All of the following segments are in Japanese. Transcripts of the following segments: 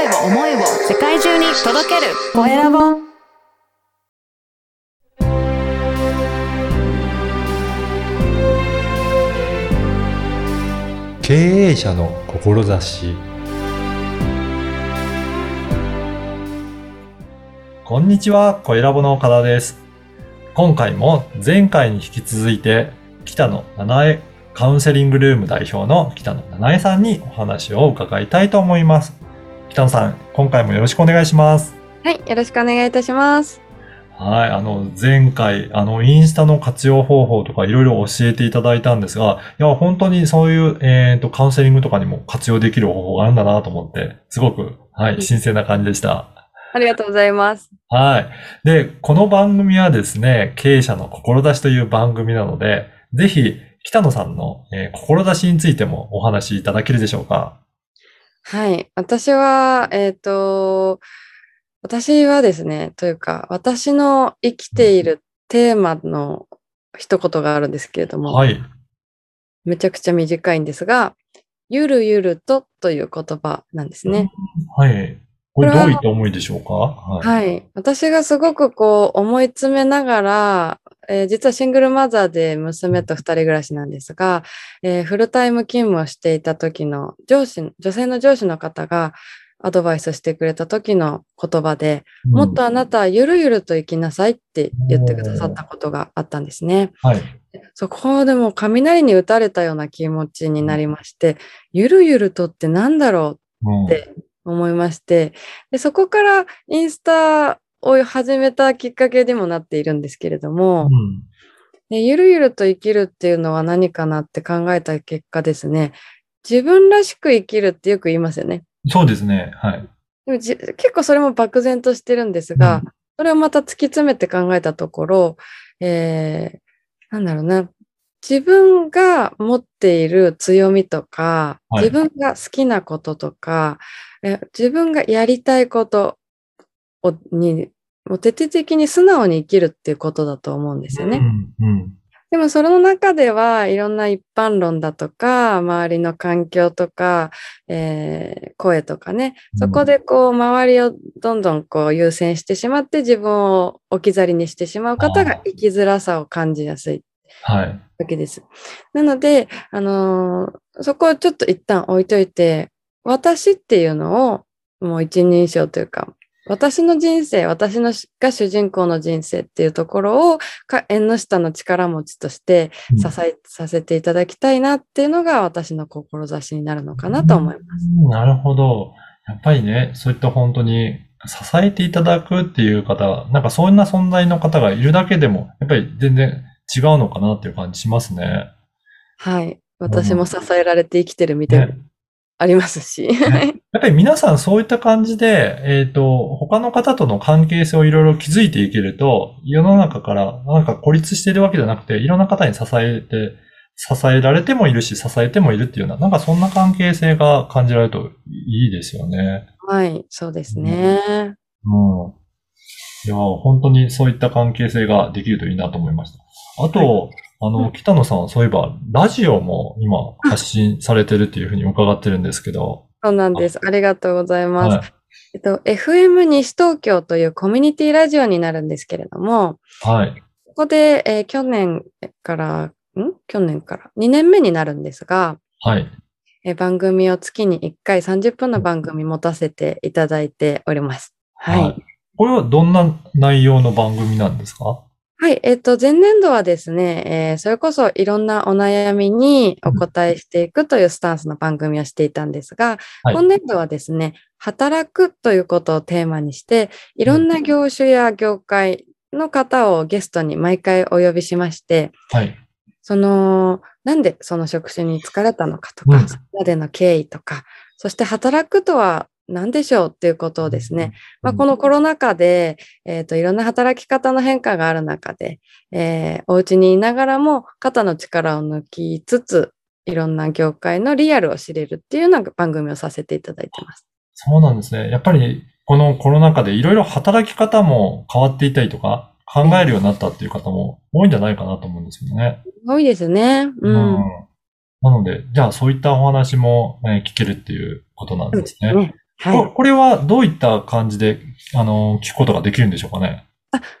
声を思いを世界中に届けるコエラボ経営者の志こんにちは、コエラボの岡田です。今回も前回に引き続いて、北野七重カウンセリングルーム代表の北野七重さんにお話を伺いたいと思います。北野さん、今回もよろしくお願いします。はい、よろしくお願いいたします。はい、あの、前回、あの、インスタの活用方法とかいろいろ教えていただいたんですが、いや、本当にそういう、えっ、と、カウンセリングとかにも活用できる方法があるんだなと思って、すごく、はい、新鮮な感じでした。ありがとうございます。はい。で、この番組はですね、経営者の志という番組なので、ぜひ、北野さんの、えー志についてもお話しいただけるでしょうか？はい、私は、えっ、と、私はですね、というか、私の生きているテーマの一言があるんですけれども、はい。めちゃくちゃ短いんですが、ゆるゆるとという言葉なんですね。はい。これどういった思いでしょうか？はい。はい。私がすごくこう思い詰めながら、えー実はシングルマザーで娘と二人暮らしなんですが、えーフルタイム勤務をしていた時の上司、女性の上司の方がアドバイスしてくれた時の言葉で、うんもっとあなたはゆるゆると生きなさいって言ってくださったことがあったんですね。はい。そこでも雷に打たれたような気持ちになりまして、ゆるゆるとってなんだろううんって思いまして、でそこからインスタを始めたきっかけにもなっているんですけれども、うんでゆるゆると生きるっていうのは何かなって考えた結果ですね、自分らしく生きるってよく言いますよね。そうですね。はい。でもじ結構それも漠然としてるんですが、うんそれをまた突き詰めて考えたところ、えー、なんだろうな、自分が持っている強みとか、はい自分が好きなこととか、え自分がやりたいことをに、もう徹底的に素直に生きるっていうことだと思うんですよね。うん。うん。でもその中ではいろんな一般論だとか、周りの環境とか、えー声とかね、そこでこう周りをどんどんこう優先してしまって自分を置き去りにしてしまう方あが生きづらさを感じやすいはい。わけです。なので、あのーそこをちょっと一旦置いといて、私っていうのをもう一人称というか、私の人生、私のしが主人公の人生っていうところをか縁の下の力持ちとしてうん支えさせていただきたいなっていうのが私の志になるのかなと思います。うんなるほど。やっぱりね、そういった本当に支えていただくっていう方、なんかそんな存在の方がいるだけでも、やっぱり全然違うのかなっていう感じしますね。はい。私も支えられて生きてるみたいなねありますし。ね やっぱり皆さんそういった感じで、えっ、と、他の方との関係性をいろいろ築いていけると、世の中からなんか孤立しているわけじゃなくて、いろんな方に支えて、支えられてもいるし、支えてもいるっていうような、なんかそんな関係性が感じられるといいですよね。はい、そうですね。うん。いや、本当にそういった関係性ができるといいなと思いました。あと、あの、うん北野さんはそういえば、ラジオも今発信されてるっていうふうに伺ってるんですけど、そうなんです。ありがとうございます。はい。えっと、FM 西東京というコミュニティラジオになるんですけれども、はい。ここで、えー去年から、ん？去年から？2年目になるんですが、はい。えー番組を月に1回30分の番組持たせていただいております。はい。これはどんな内容の番組なんですか？はい。えっと、前年度はですね、えーそれこそいろんなお悩みにお答えしていくというスタンスの番組をしていたんですが、はい今年度はですね、働くということをテーマにして、いろんな業種や業界の方をゲストに毎回お呼びしまして、はい。その、なんでその職種に疲れたのかとか、うんそれまでの経緯とか、そして働くとは何でしょうっていうことをですね、まあ、このコロナ禍で、えっ、と、いろんな働き方の変化がある中で、えーお家にいながらも肩の力を抜きつつ、いろんな業界のリアルを知れるっていうような番組をさせていただいてます。そうなんですね。やっぱり、このコロナ禍でいろいろ働き方も変わっていたりとか、考えるようになったっていう方も多いんじゃないかなと思うんですよね。多いですね。うん。なので、じゃあそういったお話も、えー聞けるっていうことなんですね。ねはい。ここれはどういった感じで、あの、聞くことができるんでしょうかね？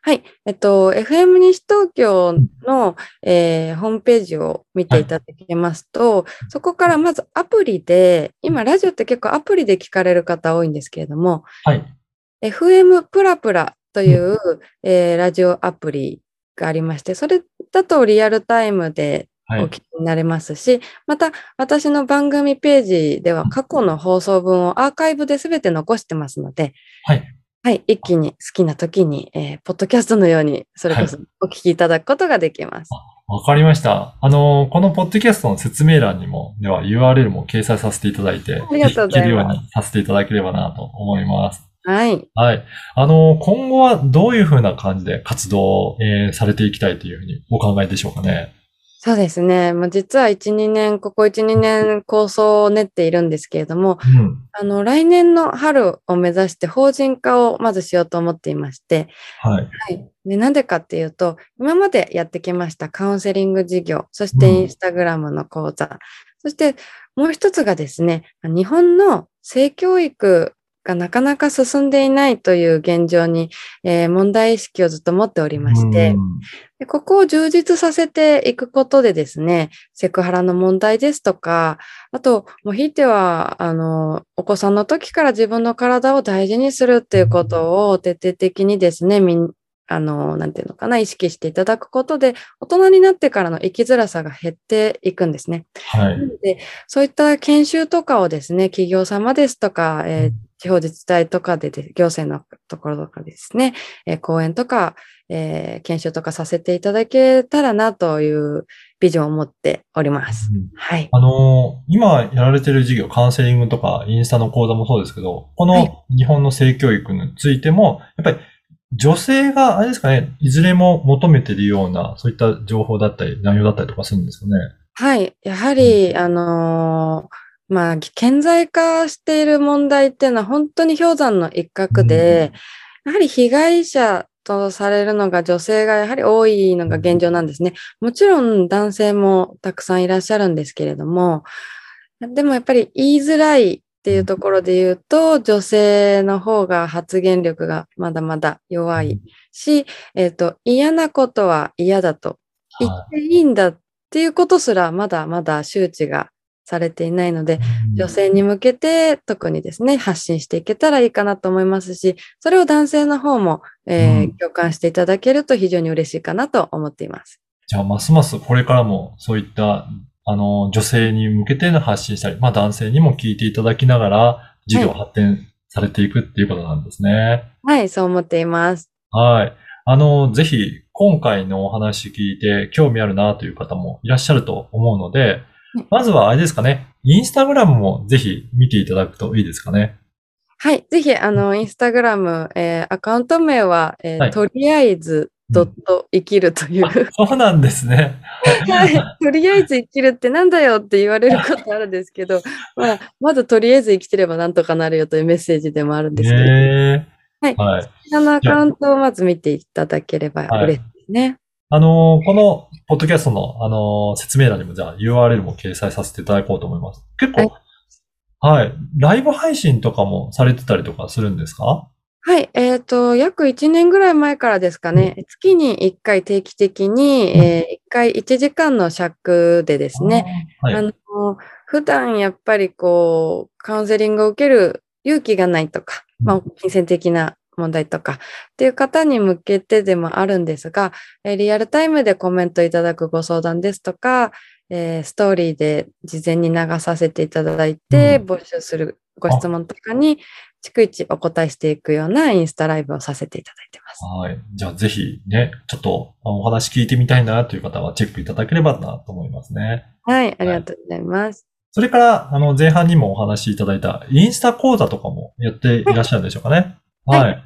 はい。えっと、FM 西東京の、えーホームページを見ていただけますと、そこからまずアプリで、今ラジオって結構アプリで聞かれる方多いんですけれども、はい。FM プラプラという、えーラジオアプリがありまして、それだとリアルタイムではい。お聞きになれますし、また私の番組ページでは過去の放送分をアーカイブで全て残してますので、はい。はい、一気に好きな時に、えーポッドキャストのように、それこそお聞きいただくことができます。わかりました。あの、このポッドキャストの説明欄にも、では URL も掲載させていただいて、ありがとうございまするようにさせていただければなと思います。はい。はい。あの、今後はどういうふうな感じで活動を、えーされていきたいというふうにお考えでしょうかね。そうですね。まあ、実は1、2年、ここ1、2年構想を練っているんですけれども、うん。あの、来年の春を目指して法人化をまずしようと思っていまして、はい。はい。で、なんでかっていうと、今までやってきましたカウンセリング事業、そしてうんインスタグラムの講座、そしてもう一つがですね、日本の性教育がなかなか進んでいないという現状に、えー問題意識をずっと持っておりまして、うんでここを充実させていくことでですね、セクハラの問題ですとか、あと、もうひいては、あの、お子さんの時から自分の体を大事にするっていうことを徹底的にですね、みん、あの、なんていうのかな、意識していただくことで、大人になってからの生きづらさが減っていくんですね。はい。で、そういった研修とかをですね、企業様ですとか、えー地方自治体とかでで、行政のところとかですね、えー講演とか、えー研修とかさせていただけたらなというビジョンを持っております。うんはい。あの、今やられてる授業、カウンセリングとかインスタの講座もそうですけど、こはいの日本の性教育についても、やっぱり女性が、あれですかね、いずれも求めているような、そういった情報だったり、内容だったりとかするんですかね？はい。やはり、あのーまあ、顕在化している問題っていうのは本当に氷山の一角で、やはり被害者とされるのが女性がやはり多いのが現状なんですね。もちろん男性もたくさんいらっしゃるんですけれども、でもやっぱり言いづらいっていうところで言うと、女性の方が発言力がまだまだ弱いし、えっ、と、嫌なことは嫌だと言はっていいんだっていうことすらまだまだ周知がされていないので、い。女性に向けて特にですね、発信していけたらいいかなと思いますし、それを男性の方も、えーうん共感していただけると非常に嬉しいかなと思っています。じゃあ、ますますこれからもそういった、あの、女性に向けての発信したり、まあ男性にも聞いていただきながら、事業発展されていくっていうことなんですね。はい、そう思っています。はい。あの、ぜひ、今回のお話聞いて興味あるなという方もいらっしゃると思うのでうん、まずはあれですかね、インスタグラムもぜひ見ていただくといいですかね。はい、ぜひ、あの、インスタグラム、えーアカウント名は、えーはいとりあえず、ドット生きるという、あそうなんですね。はい。とりあえず生きるってなんだよって言われることあるんですけど、まあ、まずとりあえず生きてればなんとかなるよというメッセージでもあるんですけど、ねはいはい。こちらのアカウントをまず見ていただければはい嬉しいですね。あの、この、ポッドキャストの、あの、説明欄にも、じゃあ URL も掲載させていただこうと思います。結構、はい。ライブ配信とかもされてたりとかするんですか？はい、えっ、と、約1年ぐらい前からですかね、月に1回定期的に、うん。え1回1時間の尺でですね、はい。あの、普段やっぱりこう、カウンセリングを受ける勇気がないとか、まあ、金銭的な問題とかっていう方に向けてでもあるんですが、えーリアルタイムでコメントいただくご相談ですとか、えーストーリーで事前に流させていただいて、うん募集するご質問とかに、逐一お答えしていくようなインスタライブをさせていただいてます。はい。じゃあぜひね、ちょっとあお話聞いてみたいなという方はチェックいただければなと思いますね。はい、ありがとうございます。それから、あの、前半にもお話しいただいたインスタ講座とかもやっていらっしゃるんでしょうかね。はいはい。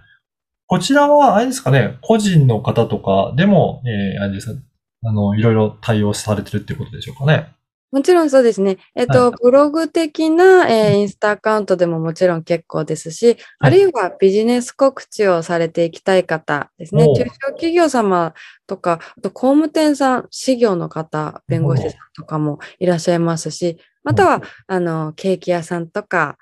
こちらは、あれですかね、個人の方とかでも、えー、あれですか、あの、いろいろ対応されてるってことでしょうかね。もちろんそうですね。えっと、はブログ的な、えーインスタアカウントでももちろん結構ですし、あるいはビジネス告知をされていきたい方ですね。中小企業様とか、あと工務店さん、事業の方、弁護士さんとかもいらっしゃいますし、または、あの、ケーキ屋さんとか、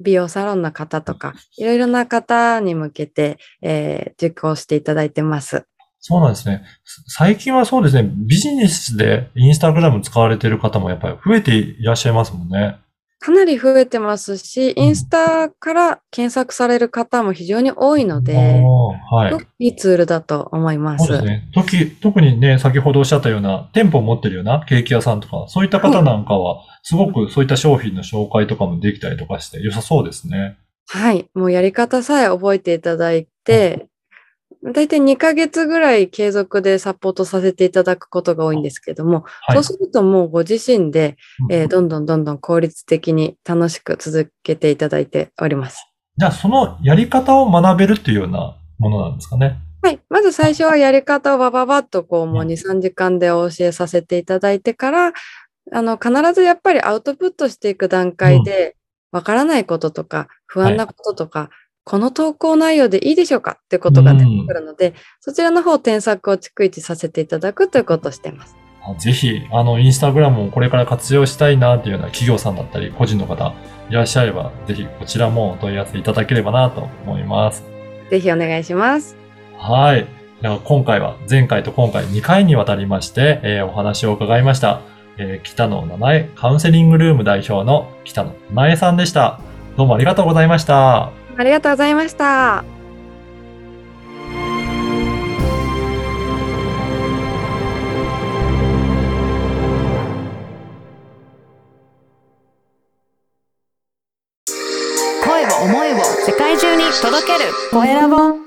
美容サロンの方とか、いろいろな方に向けて、えー受講していただいてます。そうなんですね。最近はそうですね、ビジネスでインスタグラム使われている方もやっぱり増えていらっしゃいますもんね。かなり増えてますし、インスタから検索される方も非常に多いので、はい。いいツールだと思います。そうですね。時、特にね、先ほどおっしゃったような、店舗を持ってるようなケーキ屋さんとか、そういった方なんかは、すごくそういった商品の紹介とかもできたりとかして良さそうですね。はい。もうやり方さえ覚えていただいて、だいたい2ヶ月ぐらい継続でサポートさせていただくことが多いんですけども、はいそう。するともうご自身で、うんえーどんどんどんどん効率的に楽しく続けていただいております。じゃあ、そのやり方を学べるっていうようなものなんですかね。はい。まず最初はやり方をバババッとこうもううん2、3時間でお教えさせていただいてから、あの、必ずやっぱりアウトプットしていく段階で、わからないこととか、不安なこととか、この投稿内容でいいでしょうかっていうことが出てくるので、そちらの方添削を逐一させていただくということをしています。あぜひ、あの、インスタグラムをこれから活用したいなっていうような企業さんだったり、個人の方いらっしゃれば、ぜひこちらもお問い合わせいただければなと思います。ぜひお願いします。はい。では今回は前回と今回2回にわたりまして、えーお話を伺いました。えー北野七重カウンセリングルーム代表の北野七重さんでした。どうもありがとうございました。ありがとうございました。声を思いを世界中に届ける声ラボ